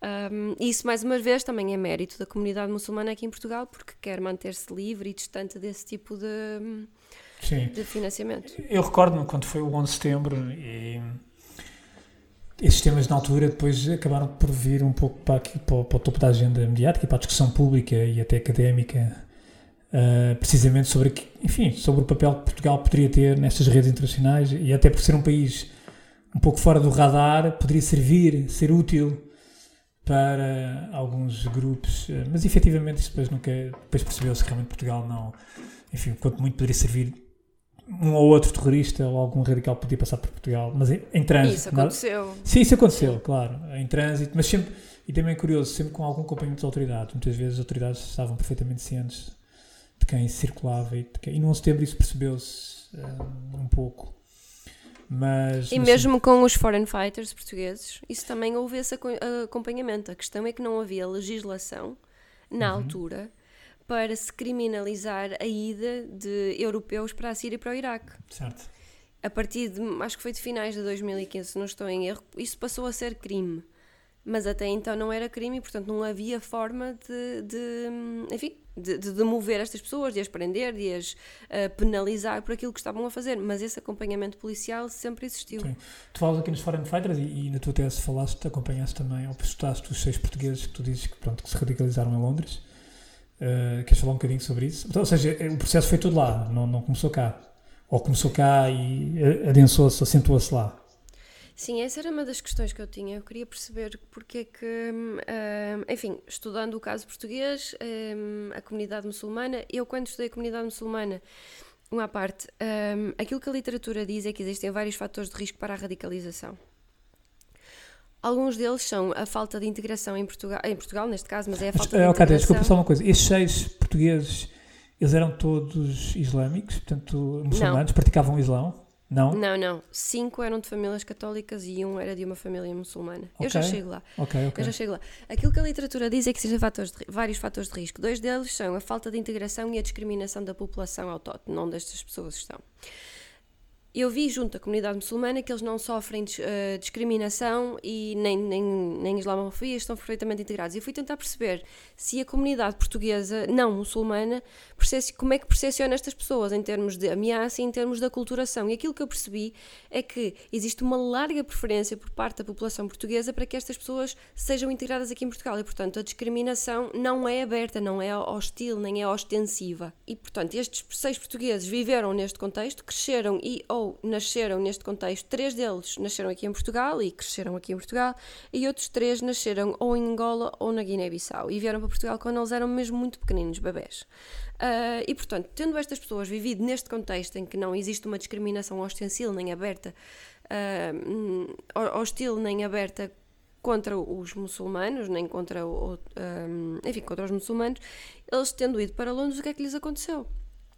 Um, isso, mais uma vez, também é mérito da comunidade muçulmana aqui em Portugal, porque quer manter-se livre e distante desse tipo de, Sim. de financiamento. Eu recordo-me quando foi o 11 de setembro e esses temas na altura depois acabaram por vir um pouco para, aqui, para, para o topo da agenda mediática, para a discussão pública e até académica Uh, precisamente sobre, enfim, sobre o papel que Portugal poderia ter nestas redes internacionais e até por ser um país um pouco fora do radar, poderia servir, ser útil para alguns grupos, uh, mas efetivamente isso depois nunca, depois percebeu-se que realmente Portugal não, enfim, quanto muito poderia servir um ou outro terrorista ou algum radical podia passar por Portugal, mas em, em trânsito. Isso aconteceu. Não, sim, isso aconteceu, claro, em trânsito, mas sempre, e também é curioso, sempre com algum acompanhamento das autoridades. Muitas vezes as autoridades estavam perfeitamente cientes de quem circulava e, quem, e no 11 de setembro isso percebeu-se um, um pouco. Mas, e mesmo com os foreign fighters portugueses, isso também houve esse acompanhamento. A questão é que não havia legislação na uhum. altura para se criminalizar a ida de europeus para a Síria e para o Iraque. Certo. A partir de, acho que foi de finais de 2015, se não estou em erro, isso passou a ser crime. Mas até então não era crime e, portanto, não havia forma de, de enfim, de, de, estas pessoas, de as prender, de as uh, penalizar por aquilo que estavam a fazer. Mas esse acompanhamento policial sempre existiu. Sim. Tu falas aqui nos Foreign Fighters e, e na tua tese falaste, acompanhaste também, ou estudaste os seis portugueses que tu dizes que, pronto, que se radicalizaram em Londres. Uh, queres falar um bocadinho sobre isso? Ou seja, o processo foi todo lá, não, não começou cá. Ou começou cá e adensou-se, acentuou-se lá. Sim, essa era uma das questões que eu tinha. Eu queria perceber porque é que, um, enfim, estudando o caso português, um, a comunidade muçulmana, eu quando estudei a comunidade muçulmana, uma parte, um, aquilo que a literatura diz é que existem vários fatores de risco para a radicalização. Alguns deles são a falta de integração em Portugal, em Portugal neste caso, mas é a falta de okay, integração. Desculpa só uma coisa, estes seis portugueses, eles eram todos islâmicos, portanto, muçulmanos, Não. praticavam o Islão? Não? Não, não. Cinco eram de famílias católicas e um era de uma família muçulmana. Okay. Eu já chego lá. Okay, okay. Eu já chego lá. Aquilo que a literatura diz é que existem fatores de, vários fatores de risco. Dois deles são a falta de integração e a discriminação da população autóctone, onde estas pessoas estão eu vi junto à comunidade muçulmana que eles não sofrem uh, discriminação e nem, nem, nem islamofobia, estão perfeitamente integrados. E fui tentar perceber se a comunidade portuguesa não muçulmana, como é que percepciona estas pessoas em termos de ameaça e em termos de aculturação. E aquilo que eu percebi é que existe uma larga preferência por parte da população portuguesa para que estas pessoas sejam integradas aqui em Portugal. E, portanto, a discriminação não é aberta, não é hostil, nem é ostensiva. E, portanto, estes seis portugueses viveram neste contexto, cresceram e ou nasceram neste contexto, três deles nasceram aqui em Portugal e cresceram aqui em Portugal, e outros três nasceram ou em Angola ou na Guiné-Bissau e vieram para Portugal quando eles eram mesmo muito pequeninos, bebés. Uh, e portanto, tendo estas pessoas vivido neste contexto em que não existe uma discriminação ostensil nem aberta, uh, hostil nem aberta contra os muçulmanos, nem contra, o, um, enfim, contra os muçulmanos, eles tendo ido para Londres, o que é que lhes aconteceu?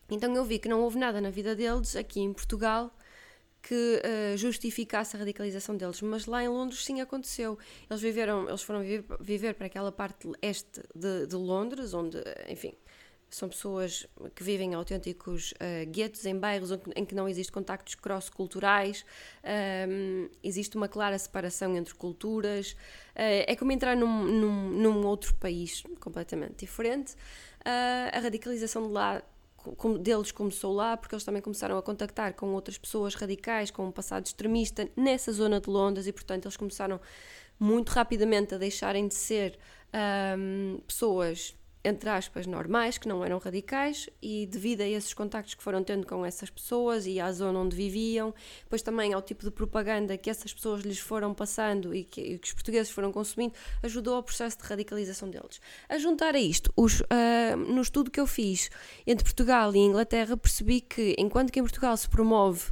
Então eu vi que não houve nada na vida deles, aqui em Portugal, que uh, justificasse a radicalização deles, mas lá em Londres sim aconteceu. Eles viveram, eles foram viver, viver para aquela parte este de, de, Londres, onde, enfim, são pessoas que vivem em autênticos uh, guetos, em bairros em que não existe contactos cross-culturais, um, existe uma clara separação entre culturas, uh, é como entrar num, num, num, outro país completamente diferente. a radicalização de lá deles começou lá, porque eles também começaram a contactar com outras pessoas radicais com um passado extremista nessa zona de Londres e, portanto, eles começaram muito rapidamente a deixarem de ser um, pessoas entre aspas, normais, que não eram radicais, e devido a esses contactos que foram tendo com essas pessoas e à zona onde viviam, depois também ao tipo de propaganda que essas pessoas lhes foram passando e que, e que os portugueses foram consumindo, ajudou ao processo de radicalização deles. A juntar a isto, os, uh, no estudo que eu fiz entre Portugal e Inglaterra, percebi que enquanto que em Portugal se promove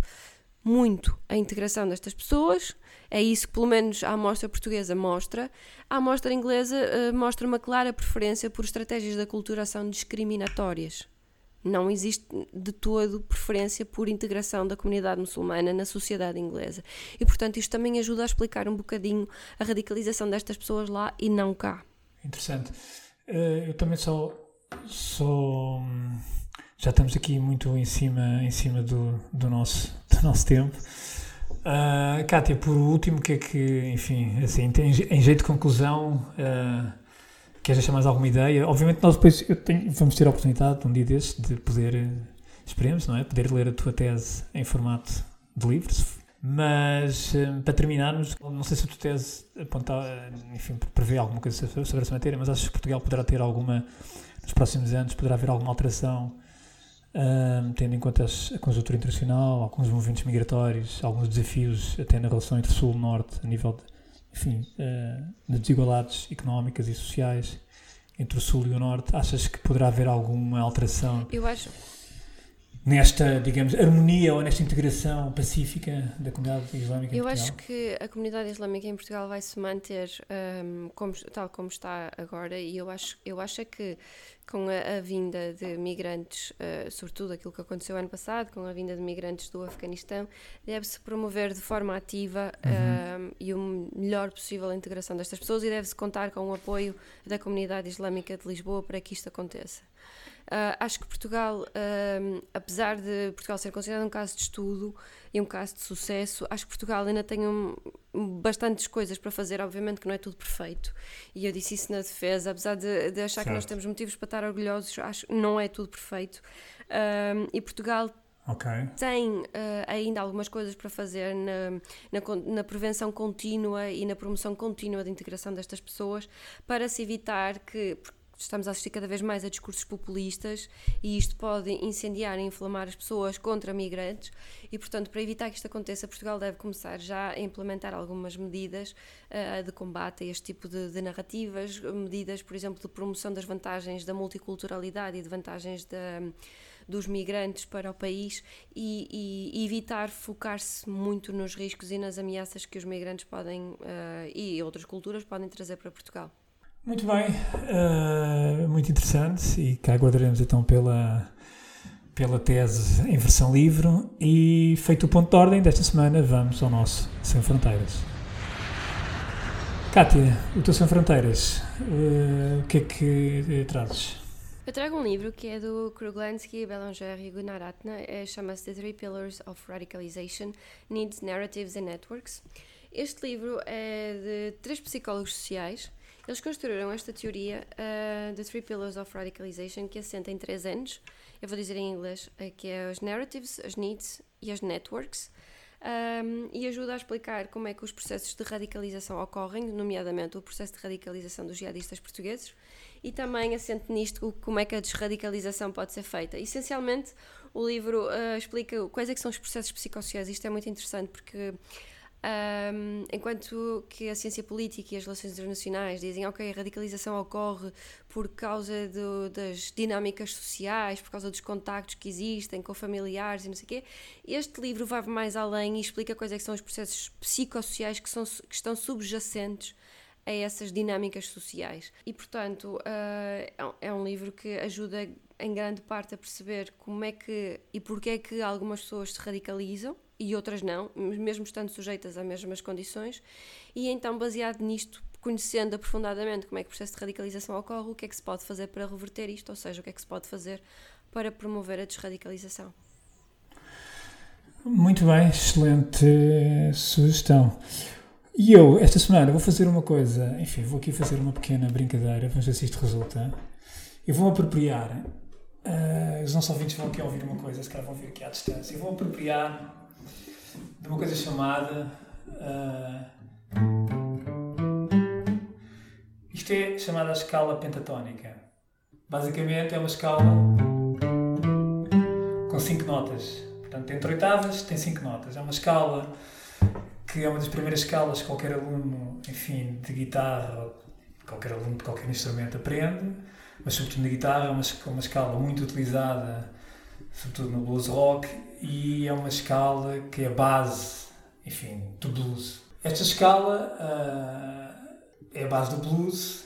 muito a integração destas pessoas, é isso que pelo menos a amostra portuguesa mostra. A amostra inglesa uh, mostra uma clara preferência por estratégias de aculturação discriminatórias. Não existe de todo preferência por integração da comunidade muçulmana na sociedade inglesa. E, portanto, isto também ajuda a explicar um bocadinho a radicalização destas pessoas lá e não cá. Interessante. Uh, eu também só. só já estamos aqui muito em cima, em cima do, do, nosso, do nosso tempo. Uh, Kátia, por último, que é que, enfim, assim, em, jeito de conclusão, uh, queres deixar mais alguma ideia? Obviamente nós depois tenho, vamos ter a oportunidade, um dia desses, de poder, esperemos, não é? Poder ler a tua tese em formato de livros, mas uh, para terminarmos, não sei se a tua tese aponta, enfim, prevê alguma coisa sobre essa matéria, mas acho que Portugal poderá ter alguma, nos próximos anos, poderá haver alguma alteração um, tendo em conta a conjuntura internacional, alguns movimentos migratórios, alguns desafios até na relação entre Sul e Norte, a nível de, enfim, uh, de desigualdades económicas e sociais entre o Sul e o Norte, achas que poderá haver alguma alteração? Eu acho nesta, digamos, harmonia ou nesta integração pacífica da comunidade islâmica Eu acho que a comunidade islâmica em Portugal vai se manter um, como, tal como está agora e eu acho, eu acho é que com a, a vinda de migrantes, uh, sobretudo aquilo que aconteceu ano passado, com a vinda de migrantes do Afeganistão, deve-se promover de forma ativa uhum. um, e o melhor possível a integração destas pessoas e deve-se contar com o apoio da comunidade islâmica de Lisboa para que isto aconteça. Uh, acho que Portugal, uh, apesar de Portugal ser considerado um caso de estudo e um caso de sucesso, acho que Portugal ainda tem um, bastantes coisas para fazer, obviamente que não é tudo perfeito. E eu disse isso na defesa, apesar de, de achar certo. que nós temos motivos para estar orgulhosos, acho que não é tudo perfeito. Um, e Portugal Okay. Tem uh, ainda algumas coisas para fazer na, na, na, prevenção contínua e na promoção contínua da integração destas pessoas para se evitar que estamos a assistir cada vez mais a discursos populistas e isto pode incendiar e inflamar as pessoas contra migrantes e, portanto, para evitar que isto aconteça, Portugal deve começar já a implementar algumas medidas uh, de combate a este tipo de, de, narrativas, medidas, por exemplo, de promoção das vantagens da multiculturalidade e de vantagens da dos migrantes para o país e, e evitar focar-se muito nos riscos e nas ameaças que os migrantes podem uh, e outras culturas podem trazer para Portugal. Muito bem, uh, muito interessante e cá aguardaremos então pela, pela tese em versão livro e feito o ponto de ordem desta semana vamos ao nosso Sem Fronteiras. Kátia, o teu Sem Fronteiras, uh, o que é que trazes? Eu trago um livro que é do Kruglansky, Belanger e Gunaratna, é, chama-se The Three Pillars of Radicalization, Needs, Narratives and Networks. Este livro é de três psicólogos sociais eles construíram esta teoria, uh, The Three Pillars of Radicalization, que assenta em três anos. Eu vou dizer em inglês, uh, que é as narratives, as needs e as networks. Um, e ajuda a explicar como é que os processos de radicalização ocorrem, nomeadamente o processo de radicalização dos jihadistas portugueses, e também assente nisto como é que a desradicalização pode ser feita. Essencialmente, o livro uh, explica quais é são os processos psicossociais. Isto é muito interessante porque um, enquanto que a ciência política e as relações internacionais dizem, ok, a radicalização ocorre por causa do, das dinâmicas sociais, por causa dos contactos que existem com familiares e não sei o quê, este livro vai mais além e explica quais é são os processos psicossociais que, são, que estão subjacentes a essas dinâmicas sociais. E, portanto, uh, é um livro que ajuda em grande parte a perceber como é que e porque é que algumas pessoas se radicalizam e outras não, mesmo estando sujeitas às mesmas condições, e então, baseado nisto, conhecendo aprofundadamente como é que o processo de radicalização ocorre, o que é que se pode fazer para reverter isto, ou seja, o que é que se pode fazer para promover a desradicalização. Muito bem, excelente sugestão. E eu, esta semana, vou fazer uma coisa, enfim, vou aqui fazer uma pequena brincadeira, vamos ver se isto resulta. Eu vou apropriar, uh, os nossos ouvintes vão aqui ouvir uma coisa, se calhar vão ouvir aqui à distância, eu vou apropriar de uma coisa chamada. Uh, isto é chamada a escala pentatónica. Basicamente é uma escala com 5 notas. Portanto, 8 oitavas, tem 5 notas. É uma escala que é uma das primeiras escalas que qualquer aluno, enfim, de guitarra, qualquer aluno de qualquer instrumento aprende, mas sobretudo na guitarra é uma, uma escala muito utilizada, sobretudo no blues rock, e é uma escala que é a base, enfim, do blues. Esta escala uh, é a base do blues.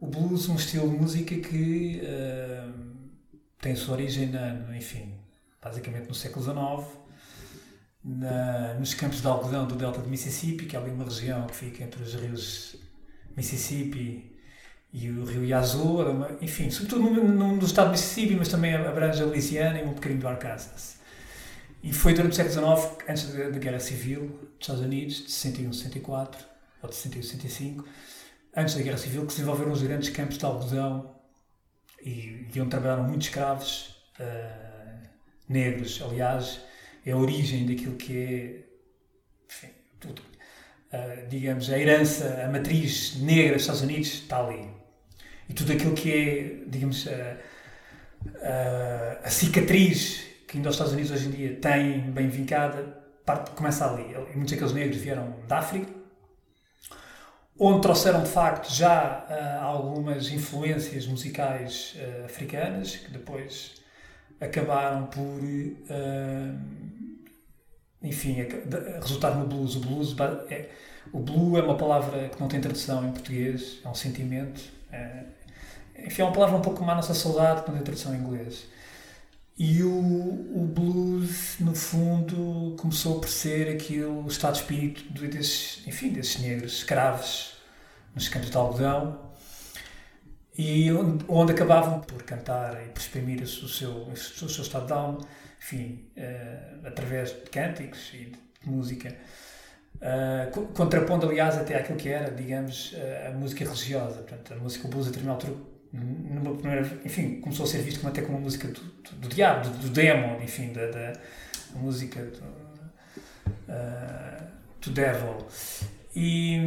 O blues é um estilo de música que uh, tem sua origem, na, enfim, basicamente no século XIX, na, nos campos de algodão do delta de Mississippi, que é ali uma região que fica entre os rios Mississippi e o rio Yazoo, enfim, sobretudo no, no, no estado de Mississippi, mas também abrange a Louisiana e um bocadinho do Arkansas. E foi durante o século XIX, antes da, da Guerra Civil dos Estados Unidos, de 61 64, ou de 61 65, antes da Guerra Civil, que se desenvolveram os grandes campos de algodão e, e onde trabalharam muitos escravos uh, negros. Aliás, é a origem daquilo que é, enfim, tudo, uh, digamos, a herança, a matriz negra dos Estados Unidos está ali. E tudo aquilo que é, digamos, a, a, a cicatriz que ainda os Estados Unidos hoje em dia têm bem vincada, parte, começa ali. E muitos daqueles negros vieram da África, onde trouxeram de facto já uh, algumas influências musicais uh, africanas, que depois acabaram por, uh, enfim, resultar no blues. O blues é, o blue é uma palavra que não tem tradução em português, é um sentimento. É, enfim, é uma palavra um pouco a nossa saudade, não tem tradução em inglês. E o, o blues, no fundo, começou por ser aquilo, o estado de espírito desses, enfim, desses negros escravos nos campos de algodão e onde, onde acabavam por cantar e por exprimir o seu, o seu estado de alma, enfim, uh, através de cânticos e de música. Uh, contrapondo, aliás, até àquilo que era, digamos, a música religiosa. Portanto, a música blues, a determinada altura, numa primeira, enfim, começou a ser visto como, até como uma música do, do, do diabo, do, do demo, enfim, da, da música do, uh, do devil. E,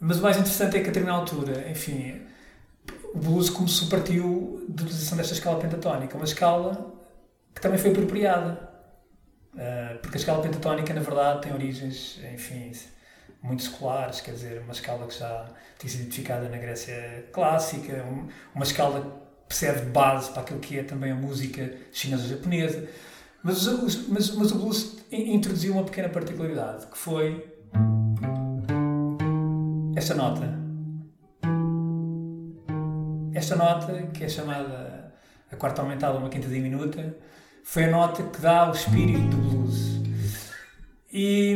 mas o mais interessante é que a determinada altura, enfim, o blues começou, partiu da utilização desta escala pentatónica, uma escala que também foi apropriada Uh, porque a escala pentatónica, na verdade, tem origens, enfim, muito seculares, quer dizer, uma escala que já tinha sido identificada na Grécia clássica, um, uma escala que serve de base para aquilo que é também a música chinesa-japonesa. Mas, mas, mas o blues introduziu uma pequena particularidade, que foi esta nota. Esta nota, que é chamada a quarta aumentada, uma quinta diminuta, foi a nota que dá o espírito do blues. E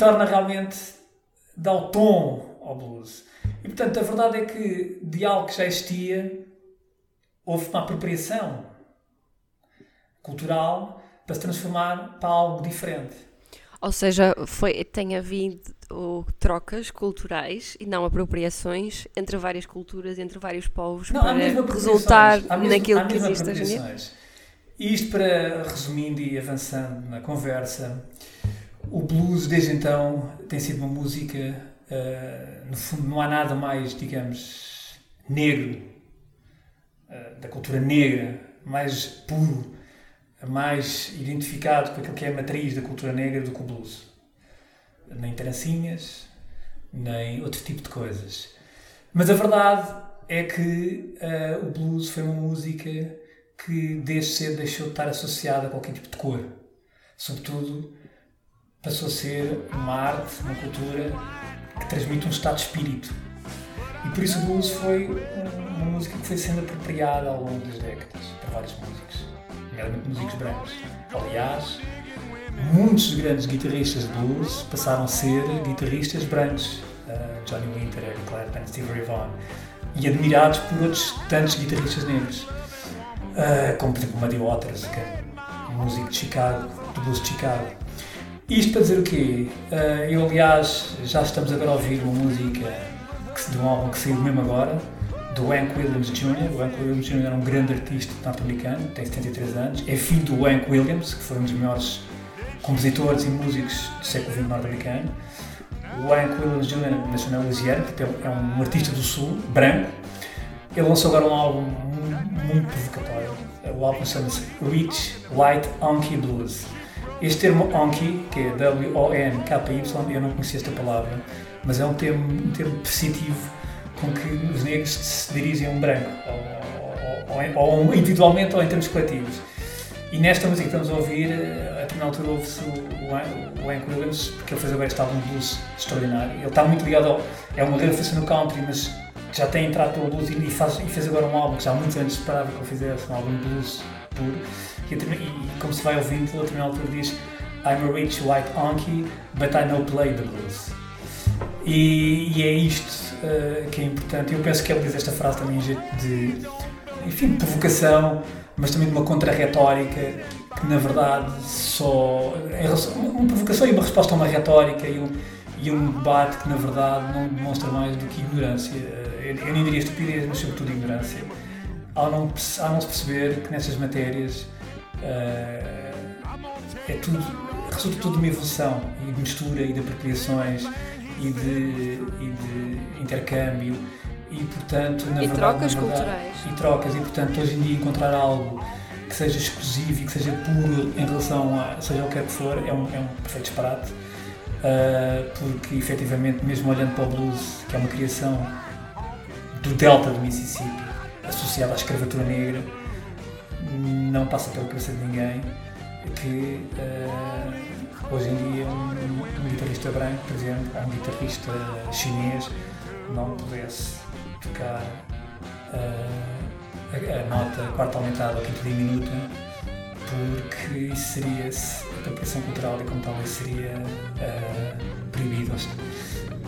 torna realmente, dá o tom ao blues. E portanto, a verdade é que de algo que já existia, houve uma apropriação cultural para se transformar para algo diferente. Ou seja, foi, tem havido trocas culturais e não apropriações entre várias culturas, entre vários povos, não, para resultar naquilo que existe hoje em dia? E isto para, resumindo e avançando na conversa, o blues desde então tem sido uma música, uh, no fundo não há nada mais, digamos, negro, uh, da cultura negra, mais puro, mais identificado com aquilo que é a matriz da cultura negra do que o blues. Nem trancinhas, nem outro tipo de coisas. Mas a verdade é que uh, o blues foi uma música que desde cedo deixou de estar associada a qualquer tipo de cor. Sobretudo, passou a ser uma arte, uma cultura que transmite um estado de espírito. E por isso o blues foi uma música que foi sendo apropriada ao longo das décadas por vários músicos, nomeadamente músicos brancos. Aliás, muitos grandes guitarristas de blues passaram a ser guitarristas brancos. Uh, Johnny Winter, Eric Clapton, Steve Ray Vaughan. E admirados por outros tantos guitarristas negros. Uh, como por exemplo Muddy Waters, que é um músico de Chicago, do blues de Chicago. Isto para dizer o quê? Uh, eu, aliás, já estamos agora a ouvir uma música que, de um álbum que saiu mesmo agora, do Hank Williams Jr. O Hank Williams Jr. era um grande artista norte-americano, tem 73 anos, é filho do Hank Williams, que foi um dos maiores compositores e músicos do século XX norte-americano. O Hank Williams Jr. nasceu na Louisiana, é um artista do Sul, branco. Ele lançou agora um álbum muito provocatório. O álbum chama-se Rich White Honky Blues. Este termo honky, que é W-O-N-K-Y, eu não conhecia esta palavra, mas é um termo, um termo positivo com que os negros se dirigem a um branco, ou, ou, ou, ou individualmente ou em termos coletivos. E nesta música que estamos a ouvir, a determinada altura ouve-se o, o Hank Williams, porque ele fez agora este álbum blues extraordinário. Ele está muito ligado ao. É uma referência no country, mas já tem entrado pelo blues e, faz, e fez agora um álbum que já há muitos anos esperava que ele fizesse, um álbum blues puro. E, e, como se vai ouvindo, a determinada altura diz I'm a rich white honky, but I know play the blues. E, e é isto uh, que é importante. Eu penso que ele diz esta frase também em jeito de, enfim, de provocação, mas também de uma contra-retórica que na verdade só. Uma provocação e uma resposta a uma retórica e um, e um debate que na verdade não demonstra mais do que ignorância eu, eu nem diria estupidez, mas sobretudo ignorância, ao não, ao não se perceber que nessas matérias é tudo, resulta tudo de uma evolução e de mistura e de apropriações e de, e de intercâmbio e portanto na e verdade, trocas verdade, culturais. e trocas. E portanto hoje em dia encontrar algo que seja exclusivo e que seja puro em relação a seja o que é que for é um, é um perfeito disparate. Uh, porque efetivamente mesmo olhando para o blues que é uma criação do delta do Mississippi, associado à escravatura negra, não passa pela cabeça de ninguém que uh, hoje em dia um, um, guitarrista branco, por exemplo, ou um guitarrista chinês não pudesse tocar uh, a, a, nota quarta aumentada ou quinta diminuta porque isso seria apropriação cultural e como tal isso seria uh, proibido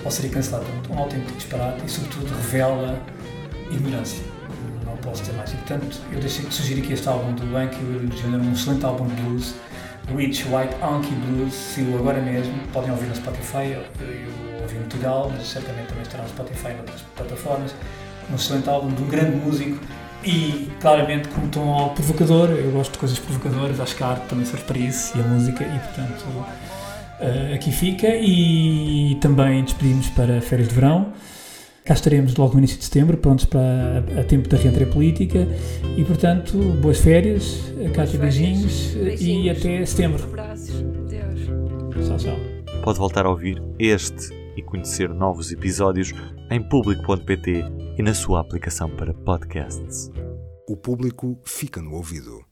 ou seria cancelado. Um autêntico disparate e, sobretudo, revela ignorância. Mais. E, portanto, eu deixei de sugerir que este álbum do Hank Williams Jr. um excelente álbum de blues, Rich White Anki Blues, saiu agora mesmo, podem ouvir no Spotify, eu, eu ouvi no Portugal, mas certamente também estará no Spotify e outras plataformas. Um excelente álbum de um grande músico e claramente com um tom provocador, eu gosto de coisas provocadoras, acho que a arte também serve para isso e a música e portanto uh, aqui fica e também despedimos para férias de verão. Cá estaremos logo no início de setembro, prontos para a, tempo da reentrada política e, portanto, boas férias, Cátia, beijinhos, beijinhos, e até setembro. Abraços, Deus. Tchau, tchau. Pode voltar a ouvir este e conhecer novos episódios em público.pt e na sua aplicação para podcasts. O público fica no ouvido.